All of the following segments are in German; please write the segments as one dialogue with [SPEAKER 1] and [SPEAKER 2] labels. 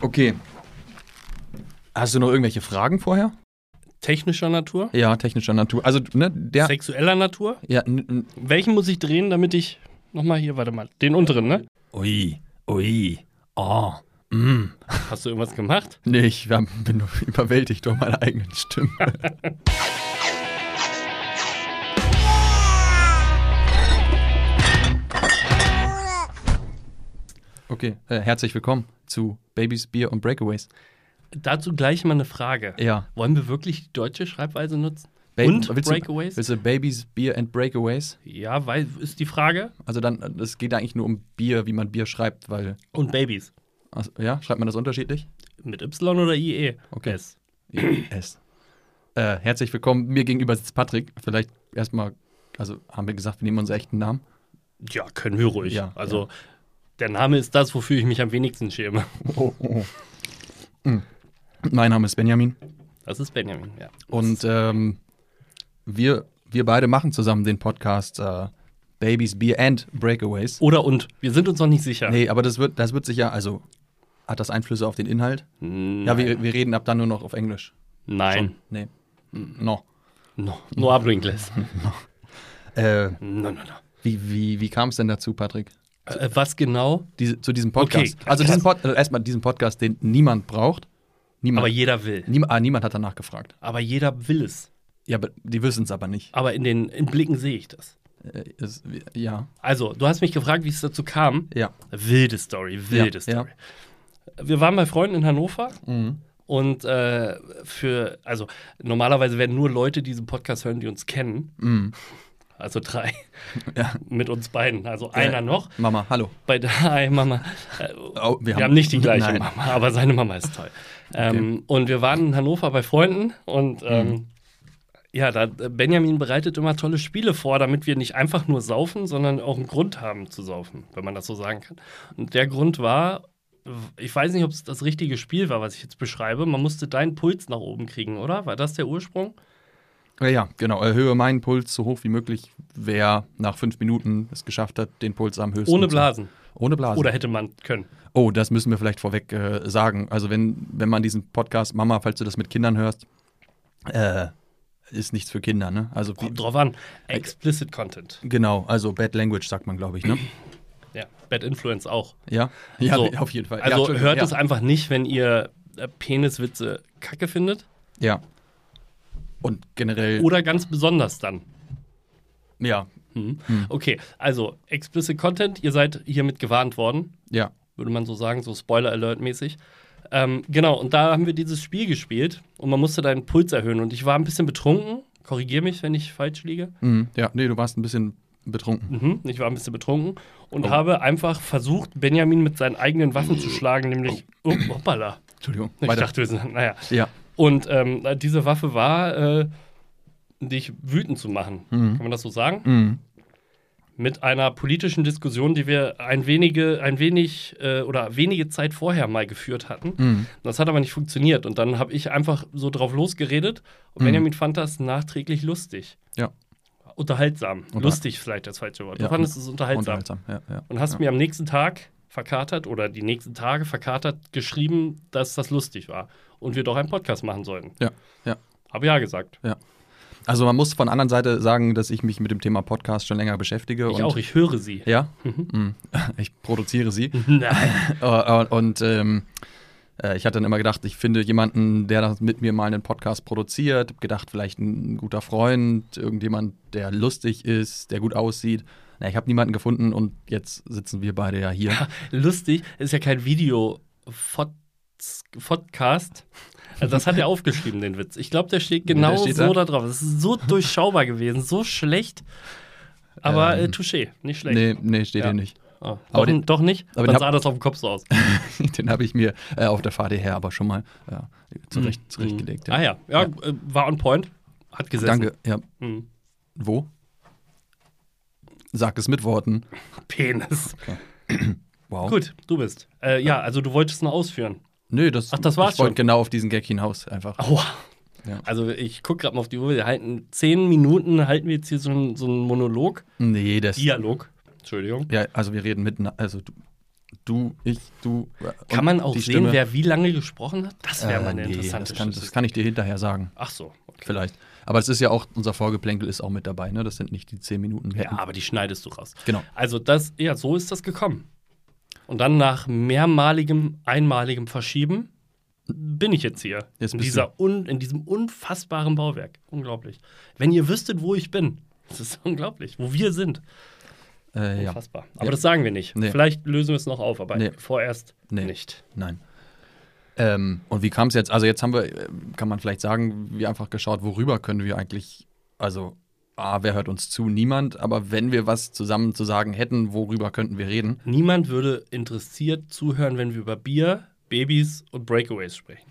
[SPEAKER 1] Okay. Hast du noch irgendwelche Fragen vorher?
[SPEAKER 2] Technischer Natur?
[SPEAKER 1] Ja, technischer Natur. Also, ne, der.
[SPEAKER 2] Sexueller Natur?
[SPEAKER 1] Ja,
[SPEAKER 2] Welchen muss ich drehen, damit ich. Nochmal hier, warte mal. Den unteren, ne?
[SPEAKER 1] ui, ui, oh, mm.
[SPEAKER 2] Hast du irgendwas gemacht?
[SPEAKER 1] Nee, ich bin überwältigt durch meine eigenen Stimme. Okay, äh, herzlich willkommen zu Babys, Bier und Breakaways.
[SPEAKER 2] Dazu gleich mal eine Frage.
[SPEAKER 1] Ja.
[SPEAKER 2] Wollen wir wirklich die deutsche Schreibweise nutzen?
[SPEAKER 1] Ba-
[SPEAKER 2] Und
[SPEAKER 1] willst
[SPEAKER 2] Breakaways?
[SPEAKER 1] Du, willst du Babys, Bier and Breakaways?
[SPEAKER 2] Ja, weil ist die Frage.
[SPEAKER 1] Also dann, äh, es geht eigentlich nur um Bier, wie man Bier schreibt, weil,
[SPEAKER 2] Und Babys.
[SPEAKER 1] also, ja, schreibt man das unterschiedlich?
[SPEAKER 2] Mit Y oder IE?
[SPEAKER 1] Okay.
[SPEAKER 2] S.
[SPEAKER 1] S. Äh, herzlich willkommen. Mir gegenüber sitzt Patrick. Vielleicht erstmal, also haben wir gesagt, wir nehmen unseren echten Namen.
[SPEAKER 2] Ja, können wir ruhig.
[SPEAKER 1] Ja,
[SPEAKER 2] also, der Name ist das, wofür ich mich am wenigsten schäme.
[SPEAKER 1] Oh, oh. Mein Name ist Benjamin
[SPEAKER 2] Das ist Benjamin, ja.
[SPEAKER 1] und ähm, wir, wir beide machen zusammen den Podcast äh, Babies, Beer and Breakaways.
[SPEAKER 2] Oder und. Wir sind uns noch nicht sicher.
[SPEAKER 1] Nee, aber das wird, das wird sich ja, also hat das Einflüsse auf den Inhalt?
[SPEAKER 2] Nein.
[SPEAKER 1] Ja, wir, wir reden ab dann nur noch auf Englisch.
[SPEAKER 2] Nein.
[SPEAKER 1] Nee. No.
[SPEAKER 2] No, no hablo inglés.
[SPEAKER 1] Äh,
[SPEAKER 2] No, no, no.
[SPEAKER 1] wie wie, wie kam es denn dazu, Patrick?
[SPEAKER 2] Äh, was genau?
[SPEAKER 1] Diese, zu diesem Podcast.
[SPEAKER 2] Okay,
[SPEAKER 1] also diesen Pod, erstmal diesen Podcast, den niemand braucht. Niemand.
[SPEAKER 2] Aber jeder will.
[SPEAKER 1] Niem, ah, niemand hat danach gefragt.
[SPEAKER 2] Aber jeder will es.
[SPEAKER 1] Ja, aber die wissen es aber nicht.
[SPEAKER 2] Aber in den in Blicken sehe ich das.
[SPEAKER 1] Äh, es, ja,
[SPEAKER 2] Also, du hast mich gefragt, wie es dazu kam.
[SPEAKER 1] ja.
[SPEAKER 2] Wilde Story, wilde
[SPEAKER 1] Ja, ja.
[SPEAKER 2] Story. Wir waren bei Freunden in Hannover
[SPEAKER 1] Mhm.
[SPEAKER 2] und äh, für, also normalerweise werden nur Leute diesen Podcast hören, die uns kennen.
[SPEAKER 1] Mhm.
[SPEAKER 2] Also drei
[SPEAKER 1] Ja.
[SPEAKER 2] mit uns beiden. Also einer noch.
[SPEAKER 1] Mama, hallo.
[SPEAKER 2] Bei drei Mama. Äh,
[SPEAKER 1] Oh,
[SPEAKER 2] wir, haben, nicht die gleiche
[SPEAKER 1] Nein.
[SPEAKER 2] Mama, aber seine Mama ist toll. Ähm, und wir waren in Hannover bei Freunden und ähm,
[SPEAKER 1] Mhm.
[SPEAKER 2] ja, da Benjamin bereitet immer tolle Spiele vor, damit wir nicht einfach nur saufen, sondern auch einen Grund haben zu saufen, wenn man das so sagen kann. Und der Grund war, ich weiß nicht, ob es das richtige Spiel war, was ich jetzt beschreibe. Man musste deinen Puls nach oben kriegen, oder? War das der Ursprung?
[SPEAKER 1] Ja, ja, genau. Erhöhe meinen Puls so hoch wie möglich. Wer nach fünf Minuten es geschafft hat, den Puls am höchsten
[SPEAKER 2] Ohne Blasen.
[SPEAKER 1] Ohne Blasen.
[SPEAKER 2] Oder hätte man können.
[SPEAKER 1] oh, das müssen wir vielleicht vorweg äh, sagen. Also wenn, wenn man diesen Podcast, Mama, falls du das mit Kindern hörst, äh, ist nichts für Kinder, ne? Also
[SPEAKER 2] Kommt drauf an. Explicit Content.
[SPEAKER 1] genau, also Bad Language sagt man, glaube ich, ne?
[SPEAKER 2] Ja, Bad Influence auch.
[SPEAKER 1] Ja, ja,
[SPEAKER 2] So.
[SPEAKER 1] auf jeden Fall. ja,
[SPEAKER 2] Also
[SPEAKER 1] Entschuldigung,
[SPEAKER 2] hört
[SPEAKER 1] ja.
[SPEAKER 2] es einfach nicht, wenn ihr äh, Peniswitze kacke findet.
[SPEAKER 1] Ja. Und generell,
[SPEAKER 2] Oder ganz besonders dann.
[SPEAKER 1] ja,
[SPEAKER 2] Mhm. Okay, also explicit Content, ihr seid hiermit gewarnt worden,
[SPEAKER 1] ja.
[SPEAKER 2] würde man so sagen, so Spoiler-Alert-mäßig. Ähm, genau, und da haben wir dieses Spiel gespielt und man musste deinen Puls erhöhen. Und ich war ein bisschen betrunken. Korrigier mich, wenn ich falsch liege.
[SPEAKER 1] Mhm. Ja, nee, du warst ein bisschen betrunken.
[SPEAKER 2] Mhm, ich war ein bisschen betrunken und
[SPEAKER 1] Oh.
[SPEAKER 2] habe einfach versucht, Benjamin mit seinen eigenen Waffen zu schlagen, nämlich. Oh, hoppala.
[SPEAKER 1] Entschuldigung.
[SPEAKER 2] Ich
[SPEAKER 1] weiter.
[SPEAKER 2] dachte, wir sind. Naja.
[SPEAKER 1] ja.
[SPEAKER 2] Und ähm, diese Waffe war, äh, dich wütend zu machen.
[SPEAKER 1] Mhm.
[SPEAKER 2] Kann man das so sagen?
[SPEAKER 1] Mhm.
[SPEAKER 2] Mit einer politischen Diskussion, die wir ein wenige, ein wenig äh, oder wenige Zeit vorher mal geführt hatten.
[SPEAKER 1] Mhm.
[SPEAKER 2] Das hat aber nicht funktioniert. Und dann habe ich einfach so drauf losgeredet und
[SPEAKER 1] Mhm.
[SPEAKER 2] Benjamin fand das nachträglich lustig.
[SPEAKER 1] Ja.
[SPEAKER 2] Unterhaltsam.
[SPEAKER 1] Unter-
[SPEAKER 2] lustig vielleicht das falsche Wort.
[SPEAKER 1] Ja,
[SPEAKER 2] Du fandest es unterhaltsam.
[SPEAKER 1] Unterhaltsam. Ja, ja.
[SPEAKER 2] Und hast mir am nächsten Tag verkatert oder die nächsten Tage verkatert geschrieben, dass das lustig war und wir doch einen Podcast machen sollten.
[SPEAKER 1] Ja, ja.
[SPEAKER 2] Hab ja gesagt.
[SPEAKER 1] Also man muss von der anderen Seite sagen, dass ich mich mit dem Thema Podcast schon länger beschäftige.
[SPEAKER 2] Ich
[SPEAKER 1] und,
[SPEAKER 2] auch, ich höre sie.
[SPEAKER 1] Ja, Mhm. ich produziere sie.
[SPEAKER 2] Nein.
[SPEAKER 1] Äh, und ähm, äh, ich hatte dann immer gedacht, ich finde jemanden, der mit mir mal einen Podcast produziert. Hab gedacht, vielleicht ein guter Freund, irgendjemand, der lustig ist, der gut aussieht. Na, ich habe niemanden gefunden und jetzt sitzen wir beide ja hier.
[SPEAKER 2] Lustig, ist ja kein Video-Podcast. Also das hat er aufgeschrieben, den Witz. Ich glaube, der steht
[SPEAKER 1] der
[SPEAKER 2] genau
[SPEAKER 1] steht
[SPEAKER 2] so
[SPEAKER 1] da?
[SPEAKER 2] drauf. Es ist so durchschaubar gewesen, so schlecht. Aber
[SPEAKER 1] Ähm,
[SPEAKER 2] äh, touché, nicht schlecht.
[SPEAKER 1] Nee, nee, steht
[SPEAKER 2] Ja.
[SPEAKER 1] hier nicht.
[SPEAKER 2] Oh, doch,
[SPEAKER 1] den-
[SPEAKER 2] doch nicht?
[SPEAKER 1] aber
[SPEAKER 2] Dann sah
[SPEAKER 1] hab-
[SPEAKER 2] das auf dem Kopf so aus.
[SPEAKER 1] Den habe ich mir äh, auf der Fahrt hierher aber schon mal ja, zurecht, zurechtgelegt.
[SPEAKER 2] Ah ja, ja, Äh, war on point. Hat gesessen.
[SPEAKER 1] Danke. Ja.
[SPEAKER 2] Mhm.
[SPEAKER 1] Wo? Sag es mit Worten.
[SPEAKER 2] Penis.
[SPEAKER 1] Wow.
[SPEAKER 2] Gut, du bist. Äh, ja, also du wolltest noch ausführen.
[SPEAKER 1] Nö, das,
[SPEAKER 2] Ach, das war's
[SPEAKER 1] ich wollte genau auf diesen Gag hinaus einfach.
[SPEAKER 2] Aua.
[SPEAKER 1] Ja.
[SPEAKER 2] Also ich gucke gerade mal auf die Uhr. Wir halten zehn Minuten, halten wir jetzt hier so einen so einen Monolog.
[SPEAKER 1] Nee, das.
[SPEAKER 2] Dialog. Entschuldigung.
[SPEAKER 1] Ja, also wir reden mitten. Also du, Du, ich, du. äh,
[SPEAKER 2] Kann man auch sehen,
[SPEAKER 1] Stimme.
[SPEAKER 2] wer wie lange gesprochen hat? Das wäre
[SPEAKER 1] Äh,
[SPEAKER 2] mal eine
[SPEAKER 1] nee,
[SPEAKER 2] interessante
[SPEAKER 1] das kann, das kann ich dir hinterher sagen.
[SPEAKER 2] Ach so, okay.
[SPEAKER 1] Vielleicht. Aber es ist ja auch, unser Vorgeplänkel ist auch mit dabei, ne? Das sind nicht die zehn Minuten.
[SPEAKER 2] Ja, aber die schneidest du raus.
[SPEAKER 1] Genau.
[SPEAKER 2] Also das, ja, so ist das gekommen. Und dann nach mehrmaligem, einmaligem Verschieben bin ich jetzt hier.
[SPEAKER 1] Jetzt
[SPEAKER 2] in, dieser un, in diesem unfassbaren Bauwerk. Unglaublich. Wenn ihr wüsstet, wo ich bin. Das ist unglaublich. Wo wir sind.
[SPEAKER 1] Äh, ja.
[SPEAKER 2] Unfassbar. Aber
[SPEAKER 1] Ja.
[SPEAKER 2] das sagen wir nicht.
[SPEAKER 1] Nee.
[SPEAKER 2] Vielleicht lösen wir es noch auf, aber
[SPEAKER 1] Nee.
[SPEAKER 2] vorerst
[SPEAKER 1] Nee.
[SPEAKER 2] nicht.
[SPEAKER 1] Nein. Ähm, und wie kam es jetzt? Also jetzt haben wir, äh, kann man vielleicht sagen, wir einfach geschaut, worüber können wir eigentlich, also A, wer hört uns zu? Niemand, aber wenn wir was zusammen zu sagen hätten, worüber könnten wir reden?
[SPEAKER 2] Niemand würde interessiert zuhören, wenn wir über Bier, Babys und Breakaways sprechen.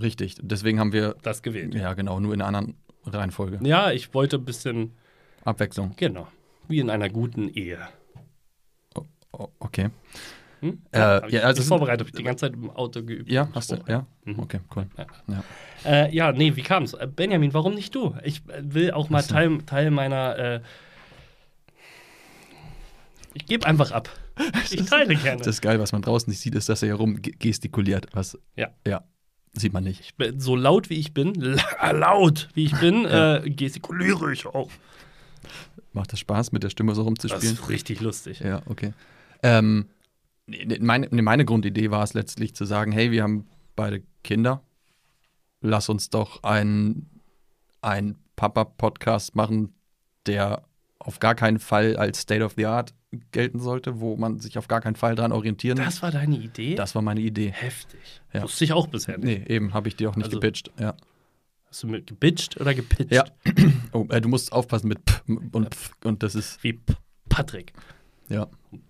[SPEAKER 1] Richtig. Deswegen haben wir,
[SPEAKER 2] Das gewählt.
[SPEAKER 1] ja genau, nur in einer anderen Reihenfolge.
[SPEAKER 2] Ja, ich wollte ein bisschen,
[SPEAKER 1] Abwechslung.
[SPEAKER 2] genau, wie in einer guten Ehe.
[SPEAKER 1] O okay.
[SPEAKER 2] Hm?
[SPEAKER 1] Äh,
[SPEAKER 2] hab ich
[SPEAKER 1] ja, also
[SPEAKER 2] mich
[SPEAKER 1] es-
[SPEAKER 2] vorbereitet, habe ich die ganze Zeit im Auto geübt.
[SPEAKER 1] Ja, hast du? Ja?
[SPEAKER 2] Mhm.
[SPEAKER 1] Okay, cool.
[SPEAKER 2] Ja.
[SPEAKER 1] Ja.
[SPEAKER 2] Äh, ja, nee, wie kam's? Äh, Benjamin, warum nicht du? Ich äh, will auch mal. Teil, Teil meiner. Äh, ich gebe einfach ab. Ich teile gerne.
[SPEAKER 1] Das ist geil, was man draußen nicht sieht, ist, dass er hier rum ge- gestikuliert. Was,
[SPEAKER 2] Ja.
[SPEAKER 1] Ja. Sieht man nicht.
[SPEAKER 2] Ich so laut wie ich bin, la laut wie ich bin, äh, gestikuliere ich auch.
[SPEAKER 1] Macht das Spaß, mit der Stimme so
[SPEAKER 2] Das
[SPEAKER 1] rumzuspielen?
[SPEAKER 2] ist richtig lustig.
[SPEAKER 1] Ja, okay. Ähm, meine, meine Grundidee war es letztlich zu sagen, hey, wir haben beide Kinder. Lass uns doch einen Papa-Podcast machen, der auf gar keinen Fall als State of the Art gelten sollte, wo man sich auf gar keinen Fall dran orientieren
[SPEAKER 2] Das war deine Idee?
[SPEAKER 1] Das war meine Idee.
[SPEAKER 2] Heftig.
[SPEAKER 1] Ja.
[SPEAKER 2] Wusste ich auch bisher nicht.
[SPEAKER 1] Nee, eben, habe ich dir auch nicht
[SPEAKER 2] Also-
[SPEAKER 1] gepitcht. Ja.
[SPEAKER 2] Hast du mit gebitcht oder gepitcht?
[SPEAKER 1] Ja. Oh, äh, du musst aufpassen mit P und Pf und das ist,
[SPEAKER 2] Wie P Patrick.
[SPEAKER 1] ja,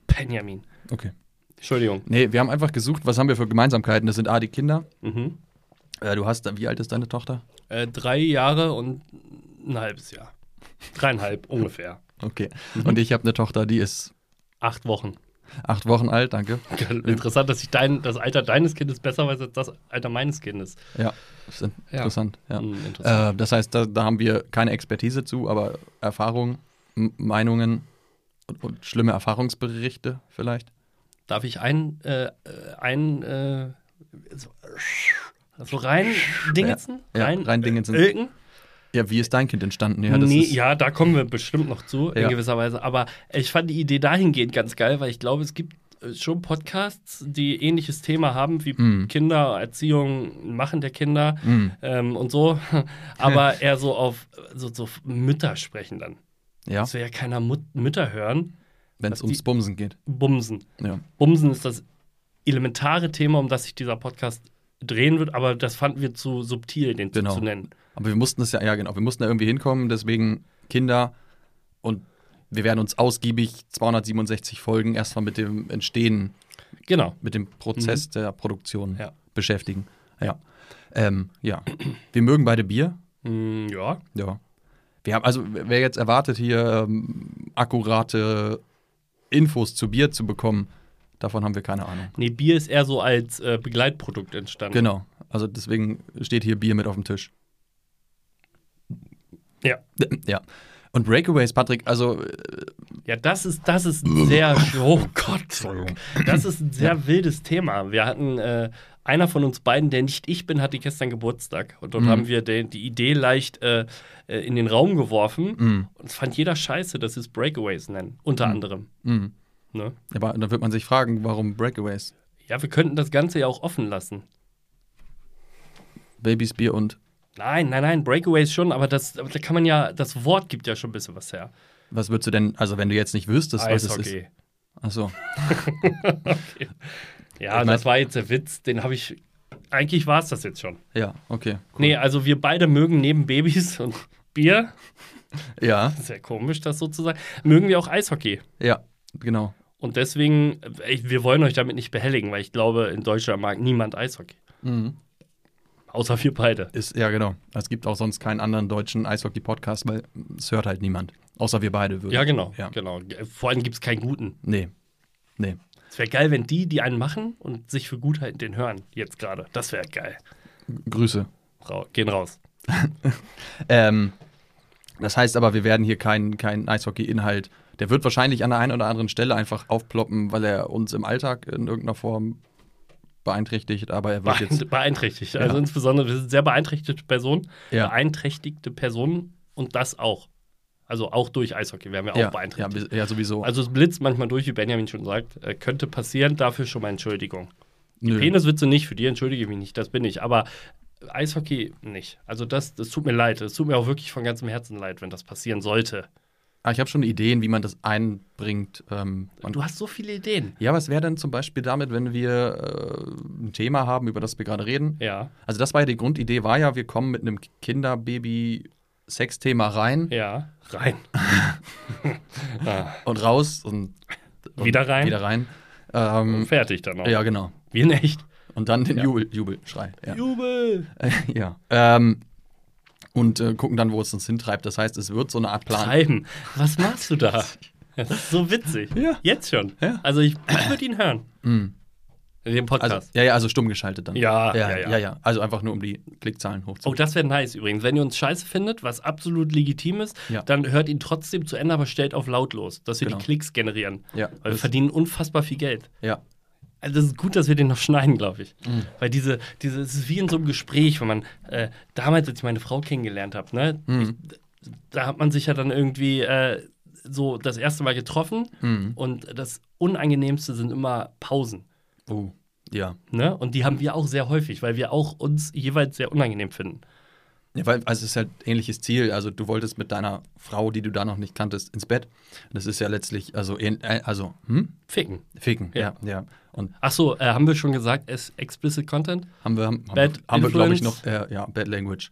[SPEAKER 2] Benjamin.
[SPEAKER 1] okay.
[SPEAKER 2] Entschuldigung.
[SPEAKER 1] Nee, wir haben einfach gesucht, was haben wir für Gemeinsamkeiten. Das sind A, die Kinder.
[SPEAKER 2] Mhm.
[SPEAKER 1] Äh, du hast, wie alt ist deine Tochter?
[SPEAKER 2] Äh, drei Jahre und ein halbes Jahr. Dreieinhalb ungefähr.
[SPEAKER 1] Okay.
[SPEAKER 2] Mhm.
[SPEAKER 1] Und ich habe eine Tochter, die ist
[SPEAKER 2] Acht Wochen.
[SPEAKER 1] acht Wochen alt, danke.
[SPEAKER 2] Interessant, dass ich dein, das Alter deines Kindes besser weiß als das Alter meines Kindes.
[SPEAKER 1] Ja, ist
[SPEAKER 2] Ja.
[SPEAKER 1] interessant. Ja.
[SPEAKER 2] Hm, interessant.
[SPEAKER 1] Äh, das heißt, da, da haben wir keine Expertise zu, aber Erfahrungen, M- Meinungen und, und schlimme Erfahrungsberichte vielleicht.
[SPEAKER 2] Darf ich ein, äh, äh, ein äh, so, so rein dingensen?
[SPEAKER 1] Ja,
[SPEAKER 2] rein,
[SPEAKER 1] rein dingensen.
[SPEAKER 2] Äh?
[SPEAKER 1] Ja, wie ist dein Kind entstanden? Ja,
[SPEAKER 2] nee, ja, da kommen wir bestimmt noch zu, in
[SPEAKER 1] Ja.
[SPEAKER 2] gewisser Weise. Aber ich fand die Idee dahingehend ganz geil, weil ich glaube, es gibt äh, schon Podcasts, die ähnliches Thema haben wie
[SPEAKER 1] Mm.
[SPEAKER 2] Kinder, Erziehung, Machen der Kinder
[SPEAKER 1] Mm,
[SPEAKER 2] ähm, und so. Aber eher so auf so, so Mütter sprechen dann.
[SPEAKER 1] ja,
[SPEAKER 2] Das will ja keiner Mut Mütter hören.
[SPEAKER 1] Wenn es
[SPEAKER 2] was
[SPEAKER 1] ums Bumsen geht.
[SPEAKER 2] Bumsen.
[SPEAKER 1] Ja.
[SPEAKER 2] Bumsen ist das elementare Thema, um das sich dieser Podcast drehen wird, aber das fanden wir zu subtil, den
[SPEAKER 1] Genau.
[SPEAKER 2] zu nennen.
[SPEAKER 1] Aber wir mussten es ja, ja genau, wir mussten da irgendwie hinkommen, deswegen Kinder und wir werden uns ausgiebig 267 Folgen erstmal mit dem Entstehen,
[SPEAKER 2] Genau.
[SPEAKER 1] mit dem Prozess der Produktion
[SPEAKER 2] Mhm. Ja.
[SPEAKER 1] beschäftigen. Ja. Ähm, ja. Wir mögen beide Bier.
[SPEAKER 2] Mm, ja.
[SPEAKER 1] Ja. Wir haben, also, wer jetzt erwartet, hier ähm, akkurate Infos zu Bier zu bekommen, davon haben wir keine Ahnung.
[SPEAKER 2] Nee, Bier ist eher so als äh, Begleitprodukt entstanden.
[SPEAKER 1] Genau. Also deswegen steht hier Bier mit auf dem Tisch.
[SPEAKER 2] Ja.
[SPEAKER 1] Ja. Und Breakaways, Patrick, also äh,
[SPEAKER 2] Ja, das ist, das ist ein sehr, oh Gott, das ist ein sehr wildes Thema. Wir hatten, äh, einer von uns beiden, der nicht ich bin, hatte gestern Geburtstag. Und dort
[SPEAKER 1] Mhm.
[SPEAKER 2] haben wir den, die Idee leicht äh, äh, in den Raum geworfen.
[SPEAKER 1] mh,
[SPEAKER 2] Und es fand jeder scheiße, dass wir es Breakaways nennen, unter
[SPEAKER 1] Mhm.
[SPEAKER 2] anderem.
[SPEAKER 1] mh.
[SPEAKER 2] Ne?
[SPEAKER 1] Aber dann wird man sich fragen, warum Breakaways?
[SPEAKER 2] Ja, wir könnten das Ganze ja auch offen lassen.
[SPEAKER 1] Babys, Bier und
[SPEAKER 2] Nein, nein, nein, Breakaways schon, aber das, da kann man ja, das Wort gibt ja schon ein bisschen was her.
[SPEAKER 1] Was würdest du denn, also wenn du jetzt nicht wüsstest, was es ist. Achso.
[SPEAKER 2] Ja,
[SPEAKER 1] Ich mein-
[SPEAKER 2] das war jetzt der Witz, den habe ich. Eigentlich war es das jetzt schon.
[SPEAKER 1] Ja, okay. Cool.
[SPEAKER 2] Nee, also wir beide mögen neben Babys und Bier,
[SPEAKER 1] Ja,
[SPEAKER 2] sehr komisch das sozusagen, mögen wir auch Eishockey.
[SPEAKER 1] ja, genau.
[SPEAKER 2] Und deswegen, äh, wir wollen euch damit nicht behelligen, weil ich glaube, in Deutschland mag niemand Eishockey.
[SPEAKER 1] Mhm.
[SPEAKER 2] Außer wir beide.
[SPEAKER 1] Ist, ja, genau. Es gibt auch sonst keinen anderen deutschen Eishockey-Podcast, weil es hört halt niemand. Außer wir beide würden.
[SPEAKER 2] Ja, genau.
[SPEAKER 1] Ja.
[SPEAKER 2] genau. Vor allem gibt es keinen guten.
[SPEAKER 1] Nee. Nee.
[SPEAKER 2] Es wäre geil, wenn die, die einen machen und sich für gut halten, den hören. Jetzt gerade. Das wäre geil.
[SPEAKER 1] Grüße.
[SPEAKER 2] Ra gehen raus.
[SPEAKER 1] Ähm, das heißt aber, wir werden hier keinen kein Eishockey-Inhalt Der wird wahrscheinlich an der einen oder anderen Stelle einfach aufploppen, weil er uns im Alltag in irgendeiner Form beeinträchtigt, aber er wird jetzt.
[SPEAKER 2] beeinträchtigt.
[SPEAKER 1] Ja.
[SPEAKER 2] Also insbesondere, wir sind sehr beeinträchtigte Personen.
[SPEAKER 1] Ja.
[SPEAKER 2] Beeinträchtigte Personen und das auch. Also auch durch Eishockey werden wir auch
[SPEAKER 1] Ja, ja,
[SPEAKER 2] beeinträchtigt.
[SPEAKER 1] bis- ja, sowieso.
[SPEAKER 2] Also es blitzt manchmal durch, wie Benjamin schon sagt. Äh, könnte passieren, dafür schon mal Entschuldigung.
[SPEAKER 1] Nö.
[SPEAKER 2] Peniswitze nicht, für die entschuldige ich mich nicht, das bin ich. Aber Eishockey nicht. Also das, das tut mir leid. Es tut mir auch wirklich von ganzem Herzen leid, wenn das passieren sollte.
[SPEAKER 1] Ah, ich habe schon Ideen, wie man das einbringt. Ähm,
[SPEAKER 2] Du hast so viele Ideen.
[SPEAKER 1] ja, was wäre denn zum Beispiel damit, wenn wir äh, ein Thema haben, über das wir gerade reden?
[SPEAKER 2] Ja,
[SPEAKER 1] Also das war ja die Grundidee, war ja, wir kommen mit einem Kinder-Baby-Sex-Thema rein
[SPEAKER 2] ja. Rein. ah,
[SPEAKER 1] und raus und, und
[SPEAKER 2] Wieder rein?
[SPEAKER 1] Wieder rein. Ähm,
[SPEAKER 2] fertig dann noch.
[SPEAKER 1] ja, genau.
[SPEAKER 2] Wie in echt.
[SPEAKER 1] Und dann den
[SPEAKER 2] Ja.
[SPEAKER 1] Jubel, Jubelschrei. Ja.
[SPEAKER 2] Jubel.
[SPEAKER 1] ja. Ähm, und äh, gucken dann, wo es uns hintreibt. Das heißt, es wird so eine Art Plan.
[SPEAKER 2] Treiben. Was machst du da? Das ist so witzig.
[SPEAKER 1] Ja.
[SPEAKER 2] Jetzt schon.
[SPEAKER 1] Ja.
[SPEAKER 2] Also ich, ich würde ihn hören.
[SPEAKER 1] Mhm.
[SPEAKER 2] In dem
[SPEAKER 1] Also,
[SPEAKER 2] Podcast.
[SPEAKER 1] ja, ja, also stumm geschaltet dann.
[SPEAKER 2] Ja,
[SPEAKER 1] ja,
[SPEAKER 2] ja, ja.
[SPEAKER 1] ja, ja. Also einfach nur, um die Klickzahlen
[SPEAKER 2] Oh,
[SPEAKER 1] hochzuholen.
[SPEAKER 2] das wäre nice übrigens. Wenn ihr uns scheiße findet, was absolut legitim ist, dann hört ihn trotzdem zu Ende, aber stellt auf lautlos, dass wir
[SPEAKER 1] Genau.
[SPEAKER 2] die Klicks generieren.
[SPEAKER 1] ja,
[SPEAKER 2] Weil wir verdienen unfassbar viel Geld.
[SPEAKER 1] ja.
[SPEAKER 2] Also das ist gut, dass wir den noch schneiden, glaube ich.
[SPEAKER 1] Mhm.
[SPEAKER 2] Weil diese, diese, es ist wie in so einem Gespräch, wenn man äh, damals, als ich meine Frau kennengelernt habe, ne,
[SPEAKER 1] Mhm.
[SPEAKER 2] ich, da hat man sich ja dann irgendwie äh, so das erste Mal getroffen
[SPEAKER 1] Mhm.
[SPEAKER 2] und das Unangenehmste sind immer Pausen.
[SPEAKER 1] Oh, ja.
[SPEAKER 2] Ne? Und die haben wir auch sehr häufig, weil wir auch uns jeweils sehr unangenehm finden.
[SPEAKER 1] Ja, weil also es ist halt ähnliches Ziel. Also du wolltest mit deiner Frau, die du da noch nicht kanntest, ins Bett. Das ist ja letztlich, also, äh, also hm?
[SPEAKER 2] Ficken.
[SPEAKER 1] Ficken,
[SPEAKER 2] Ja.
[SPEAKER 1] ja, ja. Und
[SPEAKER 2] Ach so, äh, haben wir schon gesagt, es explicit Content?
[SPEAKER 1] haben wir, haben,
[SPEAKER 2] Bad
[SPEAKER 1] haben wir glaube ich, noch, äh, ja, Bad Language.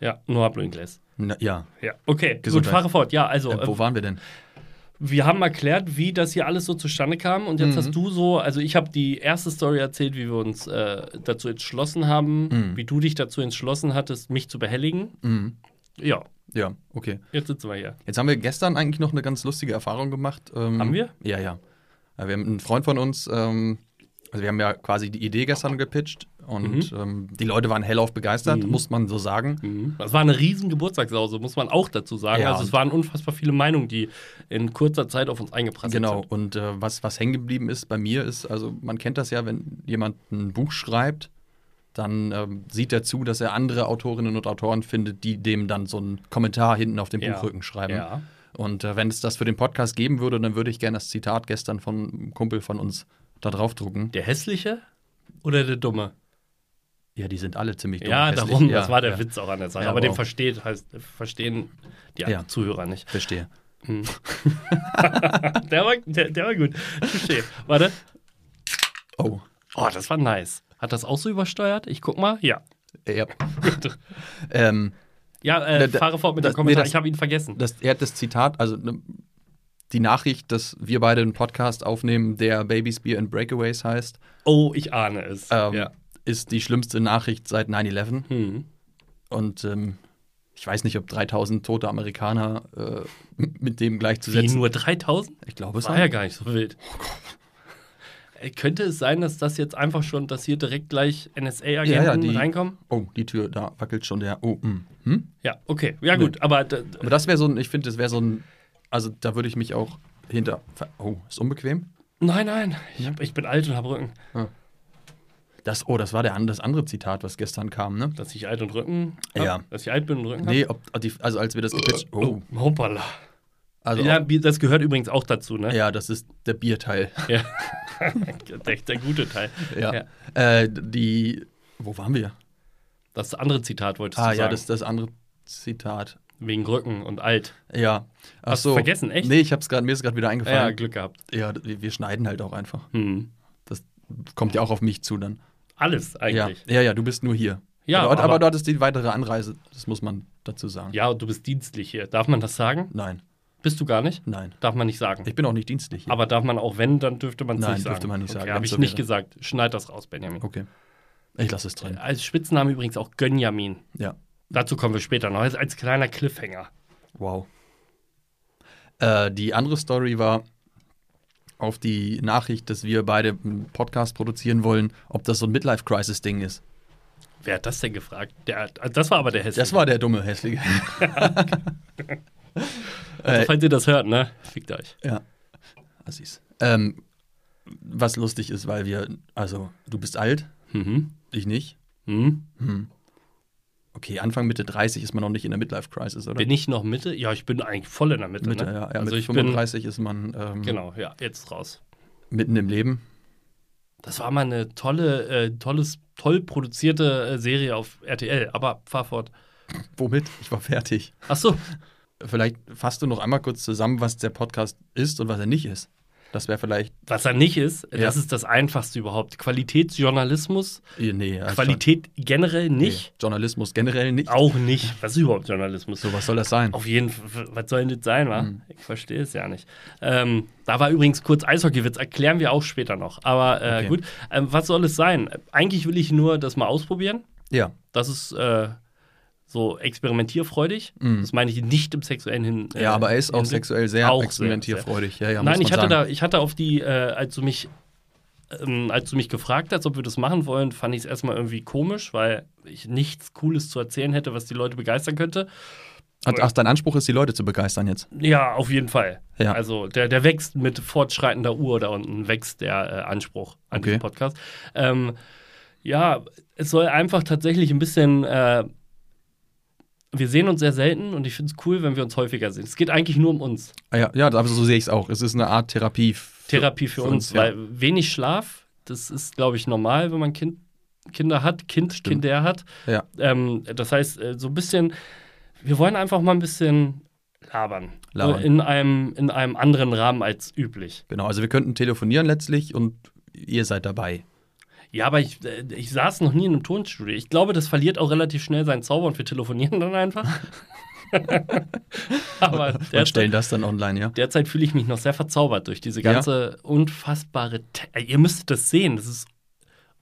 [SPEAKER 2] Ja, nur.
[SPEAKER 1] Na, ja.
[SPEAKER 2] Ja, okay, gut,
[SPEAKER 1] Gesundheit.
[SPEAKER 2] fahre fort. Ja, also,
[SPEAKER 1] äh, wo
[SPEAKER 2] äh,
[SPEAKER 1] waren wir denn?
[SPEAKER 2] Wir haben erklärt, wie das hier alles so zustande kam. Und jetzt
[SPEAKER 1] Mhm.
[SPEAKER 2] hast du so, also ich habe die erste Story erzählt, wie wir uns äh, dazu entschlossen haben,
[SPEAKER 1] Mhm.
[SPEAKER 2] wie du dich dazu entschlossen hattest, mich zu behelligen.
[SPEAKER 1] Mhm.
[SPEAKER 2] Ja,
[SPEAKER 1] Ja, okay.
[SPEAKER 2] jetzt sitzen wir hier.
[SPEAKER 1] Jetzt haben wir gestern eigentlich noch eine ganz lustige Erfahrung gemacht. Ähm,
[SPEAKER 2] Haben wir?
[SPEAKER 1] Ja, ja. Äh, Wir haben einen Freund von uns, ähm, also wir haben ja quasi die Idee gestern gepitcht und ähm, die Leute waren hellauf begeistert,
[SPEAKER 2] Mhm.
[SPEAKER 1] muss man so sagen.
[SPEAKER 2] Mhm. Das war eine riesen Geburtstagssause, muss man auch dazu sagen.
[SPEAKER 1] Ja,
[SPEAKER 2] also es waren unfassbar viele Meinungen, die in kurzer Zeit auf uns eingeprasselt
[SPEAKER 1] Genau,
[SPEAKER 2] sind.
[SPEAKER 1] und äh, was, was hängen geblieben ist bei mir ist, also man kennt das ja, wenn jemand ein Buch schreibt, dann ähm, sieht er zu, dass er andere Autorinnen und Autoren findet, die dem dann so einen Kommentar hinten auf dem
[SPEAKER 2] Ja.
[SPEAKER 1] Buchrücken schreiben.
[SPEAKER 2] Ja.
[SPEAKER 1] Und äh, wenn es das für den Podcast geben würde, dann würde ich gerne das Zitat gestern von einem Kumpel von uns da draufdrucken.
[SPEAKER 2] Der hässliche oder der dumme?
[SPEAKER 1] Ja, die sind alle ziemlich dumm.
[SPEAKER 2] ja,
[SPEAKER 1] hässlich.
[SPEAKER 2] darum,
[SPEAKER 1] Ja,
[SPEAKER 2] das war der
[SPEAKER 1] ja,
[SPEAKER 2] Witz auch an der Sache.
[SPEAKER 1] Ja,
[SPEAKER 2] aber den
[SPEAKER 1] wow.
[SPEAKER 2] versteht, heißt, verstehen die. Zuhörer nicht.
[SPEAKER 1] Verstehe.
[SPEAKER 2] Hm. der, war, der, der war gut. Touché. Warte.
[SPEAKER 1] Oh.
[SPEAKER 2] Oh, das war nice. Hat das auch so übersteuert? Ich guck mal. Ja.
[SPEAKER 1] Ja. ähm,
[SPEAKER 2] Ja, äh,
[SPEAKER 1] Da-
[SPEAKER 2] fahre fort mit dem Kommentar.
[SPEAKER 1] nee, das-
[SPEAKER 2] ich habe ihn vergessen.
[SPEAKER 1] das, er hat das Zitat, also ne, die Nachricht, dass wir beide einen Podcast aufnehmen, der Babies, Beer and Breakaways heißt,
[SPEAKER 2] oh, ich ahne es.
[SPEAKER 1] ähm,
[SPEAKER 2] ja.
[SPEAKER 1] Ist die schlimmste Nachricht seit 9-11.
[SPEAKER 2] Hm.
[SPEAKER 1] Und ähm, ich weiß nicht, ob 3000 tote Amerikaner äh, mit dem
[SPEAKER 2] Wie
[SPEAKER 1] gleichzusetzen.
[SPEAKER 2] nur 3000?
[SPEAKER 1] Ich glaube es
[SPEAKER 2] War ja gar nicht so wild. Äh, Könnte es sein, dass das jetzt einfach schon, dass hier direkt gleich NSA-Agenten
[SPEAKER 1] Ja, ja, die-
[SPEAKER 2] reinkommen?
[SPEAKER 1] Oh, die Tür, da wackelt schon der. Oh, mm. hm?
[SPEAKER 2] Ja, okay. Ja, gut. Aber d-
[SPEAKER 1] Aber das wäre so ein, ich finde, das wäre so ein, also da würde ich mich auch hinter. Oh, ist unbequem?
[SPEAKER 2] nein, nein. Ich, hab, ich bin alt und habe Rücken.
[SPEAKER 1] Das, oh, das war der, das andere Zitat, was gestern kam, ne?
[SPEAKER 2] Dass ich alt und Rücken hab?
[SPEAKER 1] Ja.
[SPEAKER 2] Dass ich alt bin und Rücken?
[SPEAKER 1] Nee, ob, also als wir das gepitcht. Oh,
[SPEAKER 2] Oh, hoppala.
[SPEAKER 1] also.
[SPEAKER 2] ja,
[SPEAKER 1] Ja,
[SPEAKER 2] das gehört übrigens auch dazu, ne?
[SPEAKER 1] ja, das ist der Bierteil.
[SPEAKER 2] Ja. der, der gute Teil.
[SPEAKER 1] Ja.
[SPEAKER 2] Ja.
[SPEAKER 1] Äh, die. Wo waren wir?
[SPEAKER 2] Das andere Zitat wolltest
[SPEAKER 1] Ah,
[SPEAKER 2] du
[SPEAKER 1] ja,
[SPEAKER 2] sagen.
[SPEAKER 1] das ist das andere Zitat.
[SPEAKER 2] Wegen Rücken und alt.
[SPEAKER 1] Ja. Ach
[SPEAKER 2] Hast du
[SPEAKER 1] so.
[SPEAKER 2] vergessen, echt?
[SPEAKER 1] Nee, ich hab's gerade, mir ist gerade wieder
[SPEAKER 2] Ja,
[SPEAKER 1] eingefallen.
[SPEAKER 2] Glück gehabt.
[SPEAKER 1] Ja, wir wir schneiden halt auch einfach.
[SPEAKER 2] Hm.
[SPEAKER 1] Das kommt ja auch auf mich zu dann.
[SPEAKER 2] Alles
[SPEAKER 1] Ja,
[SPEAKER 2] eigentlich.
[SPEAKER 1] ja, ja, du bist nur hier.
[SPEAKER 2] Ja,
[SPEAKER 1] aber, aber,
[SPEAKER 2] aber-
[SPEAKER 1] du hattest die weitere Anreise, das muss man dazu sagen.
[SPEAKER 2] Ja, und du bist dienstlich hier. Darf man das sagen?
[SPEAKER 1] Nein,
[SPEAKER 2] Bist du gar nicht?
[SPEAKER 1] nein.
[SPEAKER 2] Darf man nicht sagen.
[SPEAKER 1] Ich bin auch nicht dienstlich hier.
[SPEAKER 2] Aber darf man auch, wenn, dann dürfte man es
[SPEAKER 1] Nein,
[SPEAKER 2] nicht sagen.
[SPEAKER 1] dürfte man nicht sagen,
[SPEAKER 2] Okay, habe
[SPEAKER 1] wenn's
[SPEAKER 2] ich
[SPEAKER 1] so
[SPEAKER 2] nicht
[SPEAKER 1] wäre.
[SPEAKER 2] gesagt. Schneid das raus, Benjamin.
[SPEAKER 1] okay. Ich lasse es drin.
[SPEAKER 2] Als Spitzname übrigens auch Gönjamin.
[SPEAKER 1] Ja.
[SPEAKER 2] Dazu kommen wir später noch. Als, als kleiner Cliffhanger.
[SPEAKER 1] Wow. Äh, die andere Story war auf die Nachricht, dass wir beide einen Podcast produzieren wollen, ob das so ein Midlife-Crisis-Ding ist.
[SPEAKER 2] Wer hat das denn gefragt? Der, das war aber der Hässliche.
[SPEAKER 1] Das war der dumme Hässliche.
[SPEAKER 2] Also,
[SPEAKER 1] Äh,
[SPEAKER 2] falls ihr das hört, ne? Fickt euch.
[SPEAKER 1] Ja. Assis. Ähm, was lustig ist, weil wir, also, du bist alt,
[SPEAKER 2] Mhm.
[SPEAKER 1] ich nicht.
[SPEAKER 2] Mhm.
[SPEAKER 1] Hm. Okay, Anfang Mitte 30 ist man noch nicht in der Midlife-Crisis, oder?
[SPEAKER 2] Bin ich noch Mitte? Ja, ich bin eigentlich voll in der Mitte.
[SPEAKER 1] Mitte,
[SPEAKER 2] ne?
[SPEAKER 1] ja. ja
[SPEAKER 2] also
[SPEAKER 1] mit
[SPEAKER 2] ich
[SPEAKER 1] 35 ist man ähm,
[SPEAKER 2] bin, genau, ja, jetzt raus.
[SPEAKER 1] mitten im Leben.
[SPEAKER 2] Das war mal eine tolle, äh, tolles, toll produzierte äh, Serie auf RTL, aber fahr fort.
[SPEAKER 1] Womit? Ich war fertig.
[SPEAKER 2] Ach so,
[SPEAKER 1] Vielleicht fasst du noch einmal kurz zusammen, was der Podcast ist und was er nicht ist. Das wäre vielleicht.
[SPEAKER 2] was er nicht ist,
[SPEAKER 1] Ja.
[SPEAKER 2] das ist das Einfachste überhaupt. Qualitätsjournalismus,
[SPEAKER 1] Nee, ja,
[SPEAKER 2] Qualität generell
[SPEAKER 1] schon-
[SPEAKER 2] nicht,
[SPEAKER 1] Nee, Journalismus generell nicht.
[SPEAKER 2] auch nicht. Was ist überhaupt Journalismus?
[SPEAKER 1] So, was soll das sein?
[SPEAKER 2] Auf jeden Fall, was soll denn das sein, wa?
[SPEAKER 1] Hm.
[SPEAKER 2] Ich verstehe es ja nicht. Ähm, da war übrigens kurz Eishockeywitz, erklären wir auch später noch. Aber äh,
[SPEAKER 1] Okay.
[SPEAKER 2] gut, ähm, was soll es sein? Eigentlich will ich nur das mal ausprobieren.
[SPEAKER 1] Ja.
[SPEAKER 2] Das ist äh, so experimentierfreudig.
[SPEAKER 1] Mhm.
[SPEAKER 2] Das meine ich nicht im sexuellen hin. äh,
[SPEAKER 1] Ja, aber er ist auch sexuell sehr
[SPEAKER 2] Auch sehr,
[SPEAKER 1] experimentierfreudig. Ja, ja,
[SPEAKER 2] Nein, ich hatte,
[SPEAKER 1] sagen.
[SPEAKER 2] da, ich hatte auf die, äh, als du mich ähm, als du mich gefragt hast, ob wir das machen wollen, fand ich es erstmal irgendwie komisch, weil ich nichts Cooles zu erzählen hätte, was die Leute begeistern könnte.
[SPEAKER 1] Ach, dein Anspruch ist, die Leute zu begeistern jetzt.
[SPEAKER 2] Ja, auf jeden Fall.
[SPEAKER 1] Ja.
[SPEAKER 2] Also der, der wächst mit fortschreitender Uhr da unten, wächst der äh, Anspruch an
[SPEAKER 1] Okay.
[SPEAKER 2] diesen Podcast. Ähm, ja, es soll einfach tatsächlich ein bisschen. Äh, wir sehen uns sehr selten und ich finde es cool, wenn wir uns häufiger sehen. Es geht eigentlich nur um uns.
[SPEAKER 1] Ah, ja, ja, so sehe ich es auch. Es ist eine Art Therapie. Für,
[SPEAKER 2] Therapie für,
[SPEAKER 1] für
[SPEAKER 2] uns,
[SPEAKER 1] uns, ja.
[SPEAKER 2] weil wenig Schlaf, das ist, glaube ich, normal, wenn man kind, Kinder hat, Kind,
[SPEAKER 1] Stimmt.
[SPEAKER 2] Kinder hat.
[SPEAKER 1] Ja.
[SPEAKER 2] Ähm, das heißt, äh, so ein bisschen, wir wollen einfach mal ein bisschen labern.
[SPEAKER 1] Labern.
[SPEAKER 2] In einem, in einem anderen Rahmen als üblich.
[SPEAKER 1] Genau, also wir könnten telefonieren letztlich und ihr seid dabei.
[SPEAKER 2] Ja, aber ich, äh, ich saß noch nie in einem Tonstudio. Ich glaube, das verliert auch relativ schnell seinen Zauber und wir telefonieren dann einfach. aber
[SPEAKER 1] Und
[SPEAKER 2] derzeit,
[SPEAKER 1] stellen das dann online, ja.
[SPEAKER 2] derzeit fühle ich mich noch sehr verzaubert durch diese
[SPEAKER 1] Ja.
[SPEAKER 2] ganze unfassbare. Te ihr müsstet das sehen, das ist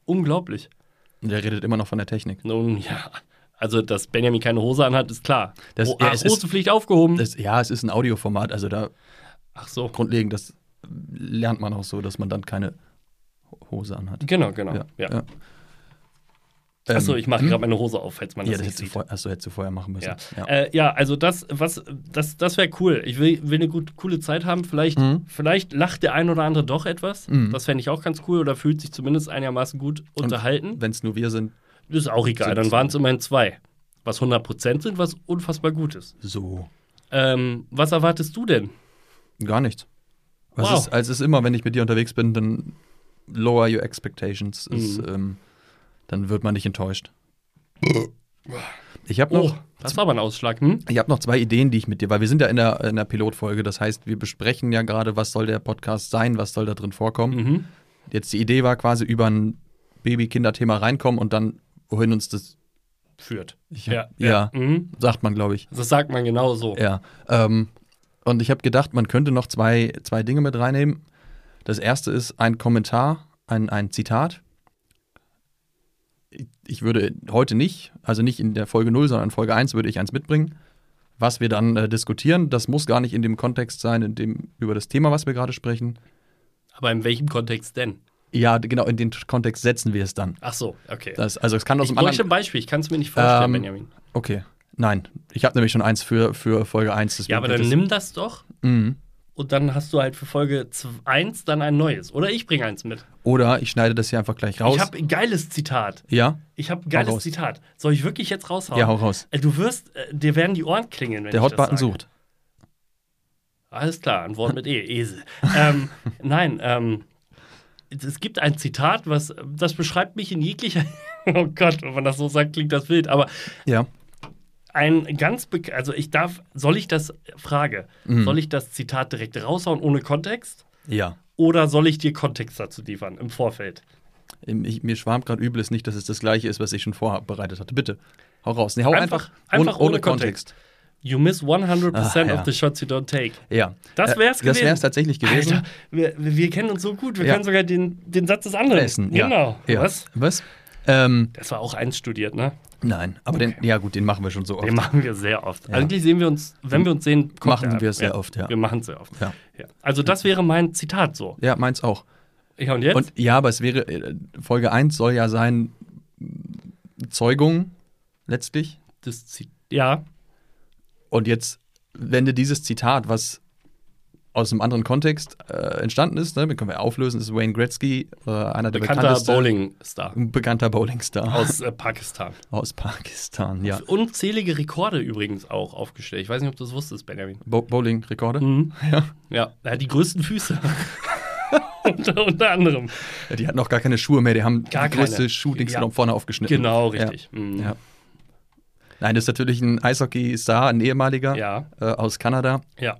[SPEAKER 2] unglaublich.
[SPEAKER 1] Und der redet immer noch von der Technik.
[SPEAKER 2] Nun ja, also dass Benjamin keine Hose anhat, ist klar.
[SPEAKER 1] Das-
[SPEAKER 2] oh,
[SPEAKER 1] ja, ist-
[SPEAKER 2] Hosepflicht aufgehoben.
[SPEAKER 1] Das, ja, es ist ein Audioformat, also da
[SPEAKER 2] ach so.
[SPEAKER 1] grundlegend, das lernt man auch so, dass man dann keine Hose anhat.
[SPEAKER 2] Genau, genau. Ja.
[SPEAKER 1] ja.
[SPEAKER 2] Achso,
[SPEAKER 1] Ähm,
[SPEAKER 2] ich mache
[SPEAKER 1] hm?
[SPEAKER 2] gerade meine Hose auf, falls man
[SPEAKER 1] Ja,
[SPEAKER 2] das
[SPEAKER 1] das
[SPEAKER 2] nicht
[SPEAKER 1] hättest
[SPEAKER 2] sieht.
[SPEAKER 1] achso, hättest du vorher machen müssen.
[SPEAKER 2] Ja.
[SPEAKER 1] Ja.
[SPEAKER 2] Äh, ja, also das, was, das, das wäre cool. Ich will, will eine gut, coole Zeit haben. Vielleicht,
[SPEAKER 1] Mhm.
[SPEAKER 2] vielleicht lacht der ein oder andere doch etwas.
[SPEAKER 1] Mhm.
[SPEAKER 2] Das fände ich auch ganz cool. Oder fühlt sich zumindest einigermaßen gut unterhalten.
[SPEAKER 1] Wenn es nur wir sind,
[SPEAKER 2] ist auch egal. Dann waren es immerhin zwei. Was 100% sind, was unfassbar gut ist.
[SPEAKER 1] so.
[SPEAKER 2] Ähm, was erwartest du denn?
[SPEAKER 1] Gar nichts.
[SPEAKER 2] Wow.
[SPEAKER 1] ist, also es ist immer, wenn ich mit dir unterwegs bin, dann lower your expectations. Ist,
[SPEAKER 2] Mhm.
[SPEAKER 1] ähm, dann wird man nicht enttäuscht. Ich habe noch,
[SPEAKER 2] Oh, das war aber ein Ausschlag. Hm?
[SPEAKER 1] ich hab noch zwei Ideen, die ich mit dir, weil wir sind ja in der, in der Pilotfolge. Das heißt, wir besprechen ja gerade, was soll der Podcast sein, was soll da drin vorkommen.
[SPEAKER 2] Mhm.
[SPEAKER 1] Jetzt die Idee war quasi über ein Baby-Kinder-Thema reinkommen und dann, wohin uns das
[SPEAKER 2] Führt.
[SPEAKER 1] Ich
[SPEAKER 2] ja.
[SPEAKER 1] hab- ja.
[SPEAKER 2] Mhm.
[SPEAKER 1] sagt man, glaube ich.
[SPEAKER 2] Das sagt man genau so.
[SPEAKER 1] Ja. Ähm, und ich habe gedacht, man könnte noch zwei, zwei Dinge mit reinnehmen. Das erste ist ein Kommentar, ein, ein Zitat. Ich- würde heute nicht, also nicht in der Folge 0, sondern in Folge 1 würde ich eins mitbringen, was wir dann äh, diskutieren. Das muss gar nicht in dem Kontext sein, in dem, über das Thema, was wir gerade sprechen.
[SPEAKER 2] Aber in welchem Kontext denn?
[SPEAKER 1] Ja, genau, in den Kontext setzen wir es dann.
[SPEAKER 2] Ach so, okay.
[SPEAKER 1] Das, also es kann aus
[SPEAKER 2] ich
[SPEAKER 1] dem
[SPEAKER 2] bräuchte ein
[SPEAKER 1] anderen.
[SPEAKER 2] Beispiel, ich kann es mir nicht vorstellen,
[SPEAKER 1] Ähm,
[SPEAKER 2] Benjamin.
[SPEAKER 1] Okay. Nein, ich habe nämlich schon eins für, für Folge 1. deswegen
[SPEAKER 2] Ja, aber dann nimm das doch
[SPEAKER 1] Mhm.
[SPEAKER 2] Und dann hast du halt für Folge 1 dann ein neues. Oder ich bringe eins mit.
[SPEAKER 1] Oder ich schneide das hier einfach gleich raus.
[SPEAKER 2] Ich habe ein geiles Zitat.
[SPEAKER 1] ja?
[SPEAKER 2] Ich habe ein geiles. Zitat. Soll ich wirklich jetzt raushauen?
[SPEAKER 1] Ja, hau raus.
[SPEAKER 2] Äh, Du wirst, äh, dir werden die Ohren klingeln, wenn
[SPEAKER 1] Der Hotbutton sucht.
[SPEAKER 2] Alles klar, ein Wort mit E, Esel. ähm, nein, ähm, es gibt ein Zitat, was das beschreibt mich in jeglicher. oh Gott, wenn man das so sagt, klingt das wild. Aber
[SPEAKER 1] Ja.
[SPEAKER 2] Ein ganz, bek- also ich darf, soll ich das, Frage,
[SPEAKER 1] Mhm.
[SPEAKER 2] soll ich das Zitat direkt raushauen ohne Kontext?
[SPEAKER 1] Ja.
[SPEAKER 2] Oder soll ich dir Kontext dazu liefern im Vorfeld?
[SPEAKER 1] Ich, mir schwarmt gerade übel, ist nicht, dass es das gleiche ist, was ich schon vorbereitet hatte. Bitte, hau raus. Nee, hau
[SPEAKER 2] Einfach-
[SPEAKER 1] einfach,
[SPEAKER 2] einfach
[SPEAKER 1] ohne,
[SPEAKER 2] ohne
[SPEAKER 1] ohne Kontext.
[SPEAKER 2] You miss 100%
[SPEAKER 1] Ah, ja.
[SPEAKER 2] of the shots you don't take.
[SPEAKER 1] Ja.
[SPEAKER 2] Das
[SPEAKER 1] Äh,
[SPEAKER 2] wär's
[SPEAKER 1] Das
[SPEAKER 2] gewesen.
[SPEAKER 1] wäre es tatsächlich gewesen.
[SPEAKER 2] Alter, wir, wir kennen uns so gut, wir
[SPEAKER 1] Ja.
[SPEAKER 2] können sogar den, den Satz des anderen
[SPEAKER 1] Essen.
[SPEAKER 2] Genau.
[SPEAKER 1] Ja.
[SPEAKER 2] Was?
[SPEAKER 1] Was? Ähm,
[SPEAKER 2] Das war auch einstudiert, ne?
[SPEAKER 1] nein, aber den, ja gut, den machen wir schon so oft.
[SPEAKER 2] Den machen wir sehr oft.
[SPEAKER 1] Ja.
[SPEAKER 2] Eigentlich sehen wir uns, wenn wir uns sehen, guckt
[SPEAKER 1] Machen wir es sehr oft, ja.
[SPEAKER 2] Wir machen es sehr oft.
[SPEAKER 1] Ja.
[SPEAKER 2] Ja. Also das wäre mein Zitat so.
[SPEAKER 1] Ja, meins auch.
[SPEAKER 2] Ja, und jetzt?
[SPEAKER 1] Und ja, aber es wäre, äh, Folge 1 soll ja sein, mh, Zeugung letztlich.
[SPEAKER 2] das Zi ja,
[SPEAKER 1] Und jetzt wenn dir dieses Zitat, was aus einem anderen Kontext äh, entstanden ist, ne, können wir auflösen, das ist Wayne Gretzky, äh, einer der
[SPEAKER 2] Bekannter Bowling-Star
[SPEAKER 1] ein bekannter Bowlingstar
[SPEAKER 2] aus äh, Pakistan.
[SPEAKER 1] aus Pakistan, ja.
[SPEAKER 2] Unzählige Rekorde übrigens auch aufgestellt. Ich weiß nicht, ob du das wusstest, Benjamin.
[SPEAKER 1] Bo Bowling-Rekorde?
[SPEAKER 2] Mhm.
[SPEAKER 1] Ja.
[SPEAKER 2] Ja, er hat die größten Füße. unter, unter anderem.
[SPEAKER 1] ja. Die hatten auch gar keine Schuhe mehr, die haben
[SPEAKER 2] Gar
[SPEAKER 1] die größte. Schuhdings
[SPEAKER 2] Ja.
[SPEAKER 1] vorne aufgeschnitten.
[SPEAKER 2] Genau, richtig. Mhm.
[SPEAKER 1] Ja. Nein, das ist natürlich ein Eishockey-Star, ein ehemaliger
[SPEAKER 2] Ja.
[SPEAKER 1] äh, aus Kanada.
[SPEAKER 2] Ja.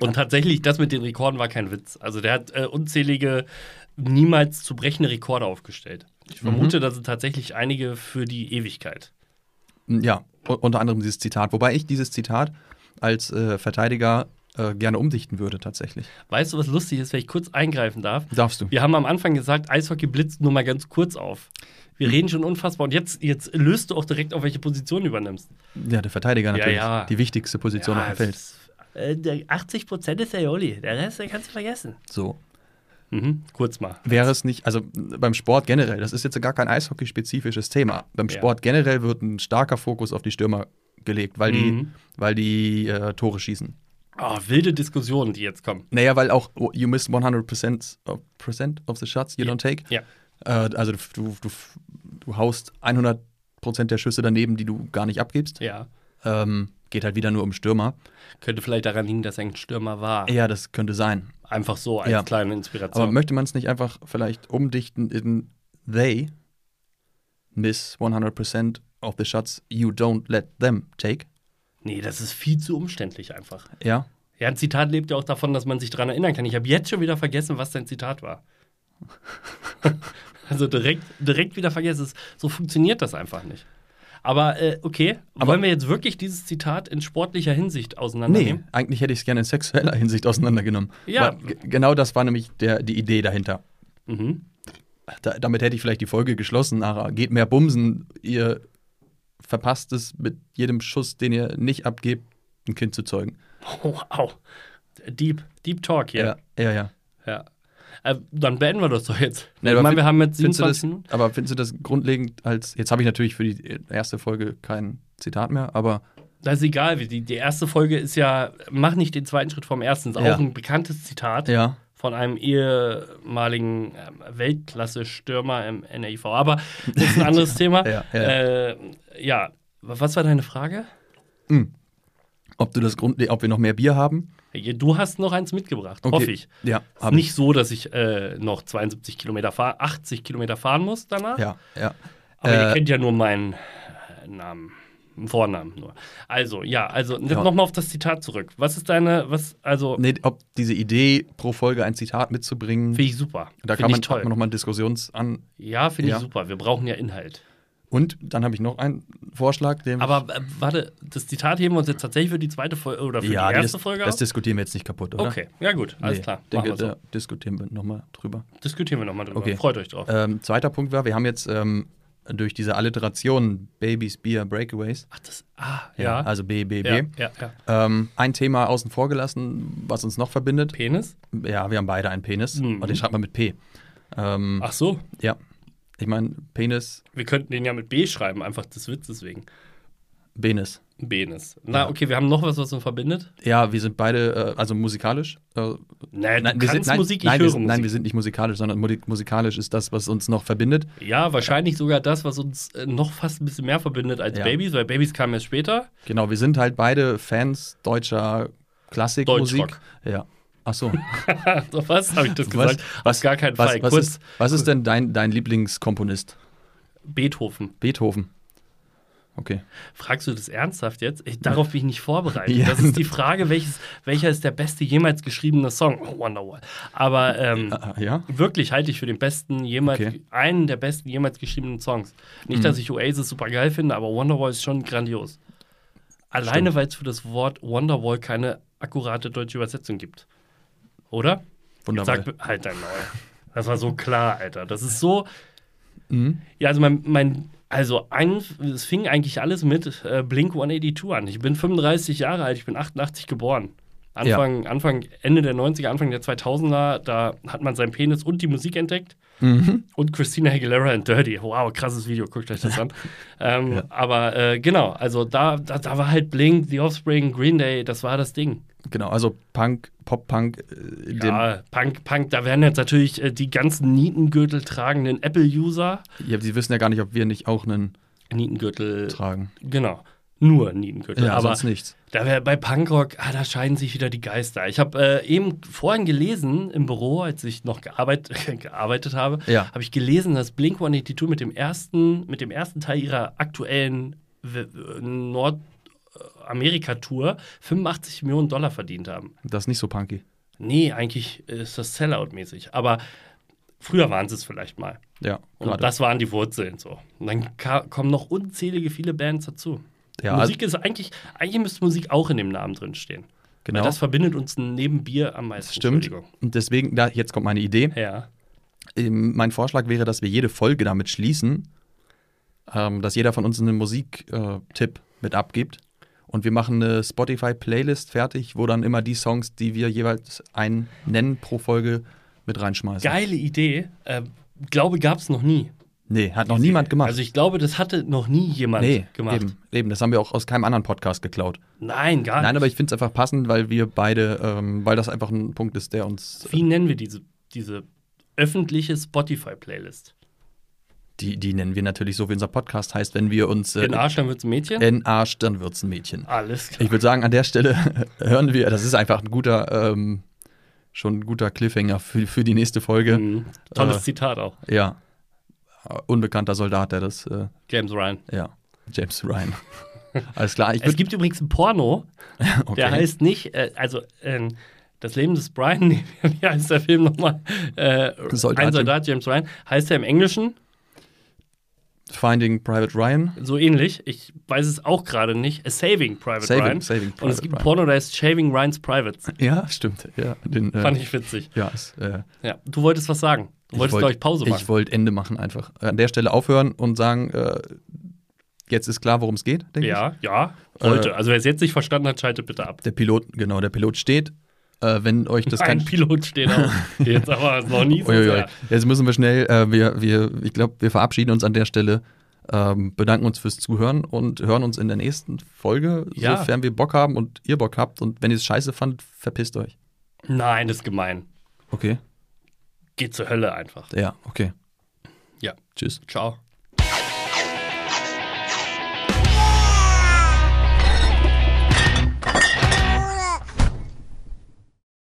[SPEAKER 2] Und tatsächlich, das mit den Rekorden war kein Witz. Also der hat äh, unzählige, niemals zu brechende Rekorde aufgestellt. Ich vermute,
[SPEAKER 1] Mhm.
[SPEAKER 2] da sind tatsächlich einige für die Ewigkeit.
[SPEAKER 1] Ja, u- unter anderem dieses Zitat. Wobei ich dieses Zitat als äh, Verteidiger äh, gerne umdichten würde, tatsächlich.
[SPEAKER 2] Weißt du, was lustig ist, wenn ich kurz eingreifen darf?
[SPEAKER 1] Darfst du?
[SPEAKER 2] Wir haben am Anfang gesagt, Eishockey blitzt nur mal ganz kurz auf. Wir
[SPEAKER 1] Mhm.
[SPEAKER 2] reden schon unfassbar. Und jetzt, jetzt löst du auch direkt auf, welche Position du übernimmst.
[SPEAKER 1] Ja, der Verteidiger natürlich.
[SPEAKER 2] ja.
[SPEAKER 1] Die wichtigste Position auf dem Feld.
[SPEAKER 2] Der 80 Prozent ist der Joli. Der Rest, den kannst du vergessen.
[SPEAKER 1] So.
[SPEAKER 2] Mhm, kurz mal.
[SPEAKER 1] Wäre es nicht, also beim Sport generell, das ist jetzt gar kein Eishockey-spezifisches Thema. Beim
[SPEAKER 2] Ja.
[SPEAKER 1] Sport generell wird ein starker Fokus auf die Stürmer gelegt, weil die,
[SPEAKER 2] Mhm.
[SPEAKER 1] weil die äh, Tore schießen.
[SPEAKER 2] Oh, wilde Diskussionen, die jetzt kommen.
[SPEAKER 1] Naja, weil auch oh, you miss 100% of, percent of the shots you
[SPEAKER 2] Ja.
[SPEAKER 1] don't take.
[SPEAKER 2] Ja.
[SPEAKER 1] Äh, also du, du, du haust 100% der Schüsse daneben, die du gar nicht abgibst.
[SPEAKER 2] Ja.
[SPEAKER 1] Ähm, geht halt wieder nur um Stürmer.
[SPEAKER 2] Könnte vielleicht daran liegen, dass er ein Stürmer war.
[SPEAKER 1] Ja, das könnte sein.
[SPEAKER 2] Einfach so als
[SPEAKER 1] Ja.
[SPEAKER 2] kleine Inspiration.
[SPEAKER 1] Aber möchte man es nicht einfach vielleicht umdichten in they miss 100% of the shots you don't let them take?
[SPEAKER 2] nee, das ist viel zu umständlich einfach.
[SPEAKER 1] Ja.
[SPEAKER 2] Ja, ein Zitat lebt ja auch davon, dass man sich daran erinnern kann. Ich habe jetzt schon wieder vergessen, was dein Zitat war. also direkt, direkt wieder vergessen. Es- So funktioniert das einfach nicht. Aber äh, okay,
[SPEAKER 1] Aber-
[SPEAKER 2] wollen wir jetzt wirklich dieses Zitat in sportlicher Hinsicht
[SPEAKER 1] Nee,
[SPEAKER 2] auseinandernehmen?
[SPEAKER 1] eigentlich hätte ich es gerne in sexueller Hinsicht auseinandergenommen.
[SPEAKER 2] Ja.
[SPEAKER 1] Genau das war nämlich der, die Idee dahinter.
[SPEAKER 2] Mhm.
[SPEAKER 1] Da, damit hätte ich vielleicht die Folge geschlossen, aber geht mehr bumsen, ihr verpasst es mit jedem Schuss, den ihr nicht abgebt, ein Kind zu zeugen.
[SPEAKER 2] Wow. Deep, Deep Talk hier.
[SPEAKER 1] Ja, ja, ja.
[SPEAKER 2] Ja. Äh, dann beenden wir das doch jetzt.
[SPEAKER 1] Nee,
[SPEAKER 2] ich
[SPEAKER 1] aber
[SPEAKER 2] meine, wir haben jetzt
[SPEAKER 1] Findest du
[SPEAKER 2] 27
[SPEAKER 1] das,
[SPEAKER 2] Minuten.
[SPEAKER 1] aber findest du das grundlegend als, jetzt habe ich natürlich für die erste Folge kein Zitat mehr, aber
[SPEAKER 2] Das ist egal. Die, die erste Folge ist ja, mach nicht den zweiten Schritt vom ersten. Ist
[SPEAKER 1] Ja.
[SPEAKER 2] auch ein bekanntes Zitat
[SPEAKER 1] ja,
[SPEAKER 2] von einem ehemaligen ähm, Weltklasse-Stürmer im NAIV. Aber das ist ein anderes Thema.
[SPEAKER 1] Ja.
[SPEAKER 2] Äh, ja, was war deine Frage?
[SPEAKER 1] ob du das Grund, ob wir noch mehr Bier haben?
[SPEAKER 2] Du hast noch eins mitgebracht,
[SPEAKER 1] Okay.
[SPEAKER 2] hoffe ich.
[SPEAKER 1] Ja,
[SPEAKER 2] Ist
[SPEAKER 1] habe ich.
[SPEAKER 2] nicht so, dass ich äh, noch 72 Kilometer fahren, 80 Kilometer fahren muss danach.
[SPEAKER 1] Ja, ja.
[SPEAKER 2] Aber ihr
[SPEAKER 1] Äh,
[SPEAKER 2] kennt ja nur meinen äh, Namen, Vornamen nur. Also, ja, also
[SPEAKER 1] Ja.
[SPEAKER 2] nochmal auf das Zitat zurück. Was ist deine, was, also,
[SPEAKER 1] Nee, ob diese Idee, pro Folge ein Zitat mitzubringen,
[SPEAKER 2] finde ich super.
[SPEAKER 1] da
[SPEAKER 2] Find
[SPEAKER 1] kann man,
[SPEAKER 2] toll.
[SPEAKER 1] man nochmal einen Diskussionsan.
[SPEAKER 2] ja, finde
[SPEAKER 1] Ja.
[SPEAKER 2] ich super. Wir brauchen ja Inhalt.
[SPEAKER 1] Und dann habe ich noch einen Vorschlag, den
[SPEAKER 2] Aber äh, warte, das Zitat heben wir uns jetzt tatsächlich für die zweite Folge oder für
[SPEAKER 1] ja,
[SPEAKER 2] die erste
[SPEAKER 1] das,
[SPEAKER 2] Folge
[SPEAKER 1] das
[SPEAKER 2] auf?
[SPEAKER 1] diskutieren wir jetzt nicht kaputt, oder?
[SPEAKER 2] Okay, ja gut, alles
[SPEAKER 1] Nee,
[SPEAKER 2] klar.
[SPEAKER 1] Denke,
[SPEAKER 2] wir so.
[SPEAKER 1] Da diskutieren wir nochmal drüber.
[SPEAKER 2] Diskutieren wir nochmal drüber.
[SPEAKER 1] Okay.
[SPEAKER 2] Freut euch drauf.
[SPEAKER 1] Ähm, zweiter Punkt war, wir haben jetzt ähm, durch diese Alliteration Babys, Beer, Breakaways,
[SPEAKER 2] Ach, das, ah, ja.
[SPEAKER 1] also B, B,
[SPEAKER 2] ja,
[SPEAKER 1] B,
[SPEAKER 2] ja, ja.
[SPEAKER 1] ähm, ein Thema außen vor gelassen, was uns noch verbindet.
[SPEAKER 2] Penis?
[SPEAKER 1] Ja, wir haben beide einen Penis
[SPEAKER 2] Mhm.
[SPEAKER 1] und den schreibt man mit P. Ähm,
[SPEAKER 2] Ach so,
[SPEAKER 1] Ja, ich meine, Penis,
[SPEAKER 2] wir könnten den ja mit B schreiben, einfach des Witzes wegen.
[SPEAKER 1] Penis.
[SPEAKER 2] Benes. Na, okay, wir haben noch was, was uns verbindet.
[SPEAKER 1] Ja, wir sind beide, äh, also musikalisch. Äh,
[SPEAKER 2] Nein,
[SPEAKER 1] nein, wir sind, nein,
[SPEAKER 2] Musik, ich
[SPEAKER 1] nein,
[SPEAKER 2] höre
[SPEAKER 1] wir sind, nein, wir sind nicht musikalisch, sondern musikalisch ist das, was uns noch verbindet.
[SPEAKER 2] ja, wahrscheinlich sogar das, was uns äh, noch fast ein bisschen mehr verbindet als
[SPEAKER 1] Ja.
[SPEAKER 2] Babys, weil Babys kamen erst später.
[SPEAKER 1] Genau, wir sind halt beide Fans deutscher Klassikmusik.
[SPEAKER 2] Deutschrock.
[SPEAKER 1] Ja. Ach so.
[SPEAKER 2] so was habe ich das
[SPEAKER 1] Was-
[SPEAKER 2] gesagt? Auf gar keinen
[SPEAKER 1] was,
[SPEAKER 2] Fall.
[SPEAKER 1] was,
[SPEAKER 2] Kurz
[SPEAKER 1] ist, was ist denn dein, dein Lieblingskomponist?
[SPEAKER 2] Beethoven.
[SPEAKER 1] Beethoven. Okay.
[SPEAKER 2] Fragst du das ernsthaft jetzt? Ich, darauf bin ich nicht vorbereitet.
[SPEAKER 1] Ja.
[SPEAKER 2] Das ist die Frage, welches, welcher ist der beste jemals geschriebene Song? Oh, Wonderwall. Aber ähm,
[SPEAKER 1] Ah, ja?
[SPEAKER 2] wirklich halte ich für den besten jemals,
[SPEAKER 1] Okay. Mhm.
[SPEAKER 2] einen der besten jemals geschriebenen Songs. Nicht, dass ich Oasis super geil finde, aber Wonderwall ist schon grandios. Alleine, weil es für das Wort Wonderwall keine akkurate deutsche Übersetzung gibt. Oder?
[SPEAKER 1] Wunderbar.
[SPEAKER 2] Sag halt dein Maul. Das war so klar, Alter. Das ist so.
[SPEAKER 1] Mhm.
[SPEAKER 2] Ja, also mein, mein also ein, es fing eigentlich alles mit äh, Blink 182 an. Ich bin 35 Jahre alt, ich bin 88 geboren. Anfang, Anfang, Ende der 90er, Anfang der 2000er, da hat man seinen Penis und die Musik entdeckt.
[SPEAKER 1] Mhm.
[SPEAKER 2] Und Christina Aguilera and Dirty. Wow, krasses Video, guckt euch das an. ähm,
[SPEAKER 1] Ja.
[SPEAKER 2] Aber äh, genau, also da, da, da war halt Blink, The Offspring, Green Day, das war das Ding.
[SPEAKER 1] Genau, also Punk, Pop-Punk, äh,
[SPEAKER 2] Ja, Punk, Punk, da werden jetzt natürlich äh, die ganzen Nietengürtel tragenden Apple-User.
[SPEAKER 1] ja, die wissen ja gar nicht, ob wir nicht auch einen
[SPEAKER 2] Nietengürtel,
[SPEAKER 1] tragen.
[SPEAKER 2] genau. Nur Nietengürtel.
[SPEAKER 1] Ja,
[SPEAKER 2] aber
[SPEAKER 1] sonst nichts.
[SPEAKER 2] da wär, bei Punkrock, ah, da scheiden sich wieder die Geister. Ich habe äh, eben vorhin gelesen im Büro, als ich noch gearbeit, gearbeitet habe,
[SPEAKER 1] Ja.
[SPEAKER 2] habe ich gelesen, dass Blink 182 mit dem ersten, mit dem ersten Teil ihrer aktuellen W- Nordamerika-Tour 85 Millionen Dollar verdient haben.
[SPEAKER 1] Das ist nicht so punky.
[SPEAKER 2] Nee, eigentlich ist das Sellout-mäßig. Aber früher waren sie es vielleicht mal.
[SPEAKER 1] Ja,
[SPEAKER 2] Und das waren die Wurzeln so. Und dann kommen noch unzählige viele Bands dazu.
[SPEAKER 1] Ja, also,
[SPEAKER 2] Musik ist eigentlich, eigentlich müsste Musik auch in dem Namen drin stehen.
[SPEAKER 1] genau.
[SPEAKER 2] Weil das verbindet uns neben Bier am meisten.
[SPEAKER 1] Stimmt. Und deswegen, da, jetzt kommt meine Idee.
[SPEAKER 2] Ja.
[SPEAKER 1] Ähm, mein Vorschlag wäre, dass wir jede Folge damit schließen, ähm, dass jeder von uns einen Musiktipp mit abgibt. Und wir machen eine Spotify-Playlist fertig, wo dann immer die Songs, die wir jeweils einen nennen pro Folge, mit reinschmeißen.
[SPEAKER 2] Geile Idee. Äh, glaube, gab es noch nie.
[SPEAKER 1] Nee, hat noch niemand gemacht.
[SPEAKER 2] Also ich glaube, das hatte noch nie jemand
[SPEAKER 1] nee,
[SPEAKER 2] gemacht.
[SPEAKER 1] Eben, eben. Das haben wir auch aus keinem anderen Podcast geklaut.
[SPEAKER 2] Nein, gar
[SPEAKER 1] Nein,
[SPEAKER 2] nicht.
[SPEAKER 1] aber ich finde es einfach passend, weil wir beide, ähm, weil das einfach ein Punkt ist, der uns.
[SPEAKER 2] Wie nennen wir diese, diese öffentliche Spotify-Playlist?
[SPEAKER 1] Die, die nennen wir natürlich so, wie unser Podcast heißt, wenn wir uns äh,
[SPEAKER 2] In Arsch, dann wird's ein Mädchen?
[SPEAKER 1] in Arsch, dann wird's ein Mädchen.
[SPEAKER 2] Alles klar.
[SPEAKER 1] Ich würde sagen, an der Stelle hören wir, das ist einfach ein guter, ähm, schon ein guter Cliffhanger für, für die nächste Folge.
[SPEAKER 2] Mhm. Tolles
[SPEAKER 1] Äh,
[SPEAKER 2] Zitat auch.
[SPEAKER 1] Ja. Unbekannter Soldat, der das, äh,
[SPEAKER 2] James Ryan.
[SPEAKER 1] ja. James Ryan. Alles klar, ich
[SPEAKER 2] Es gibt übrigens einen Porno,
[SPEAKER 1] Okay.
[SPEAKER 2] der heißt nicht, äh, also ähm, das Leben des Brian, wie heißt der Film nochmal? Äh,
[SPEAKER 1] Soldat
[SPEAKER 2] ein Soldat, James Ryan, heißt er im Englischen
[SPEAKER 1] Finding Private Ryan.
[SPEAKER 2] so ähnlich. Ich weiß es auch gerade nicht. A Saving Private
[SPEAKER 1] Saving,
[SPEAKER 2] Ryan.
[SPEAKER 1] Saving
[SPEAKER 2] Und es gibt
[SPEAKER 1] Ryan.
[SPEAKER 2] Porno, der heißt Shaving Ryan's Privates.
[SPEAKER 1] Ja, stimmt. Ja, den, äh,
[SPEAKER 2] Fand ich witzig.
[SPEAKER 1] ja, ist, äh,
[SPEAKER 2] Ja, du wolltest was sagen. Du wolltest,
[SPEAKER 1] wollt-
[SPEAKER 2] glaube ich, Pause machen.
[SPEAKER 1] Ich wollte Ende machen einfach. An der Stelle aufhören und sagen, äh, jetzt ist klar, worum es geht, denke ich.
[SPEAKER 2] ja, ja, wollte.
[SPEAKER 1] Äh,
[SPEAKER 2] also wer es jetzt nicht verstanden hat, schaltet bitte ab.
[SPEAKER 1] Der Pilot, genau, der Pilot steht. Äh, wenn euch das
[SPEAKER 2] Ein
[SPEAKER 1] kein
[SPEAKER 2] Pilot steht auch. Jetzt aber noch nie so sehr.
[SPEAKER 1] Jetzt müssen wir schnell, äh, wir, wir, ich glaube, wir verabschieden uns an der Stelle, ähm, bedanken uns fürs Zuhören und hören uns in der nächsten Folge,
[SPEAKER 2] Ja.
[SPEAKER 1] sofern wir Bock haben und ihr Bock habt. Und wenn ihr es scheiße fandet, verpisst euch.
[SPEAKER 2] Nein, das ist gemein.
[SPEAKER 1] Okay?
[SPEAKER 2] Geht zur Hölle einfach.
[SPEAKER 1] Ja, okay.
[SPEAKER 2] Ja.
[SPEAKER 1] Tschüss.
[SPEAKER 2] Ciao.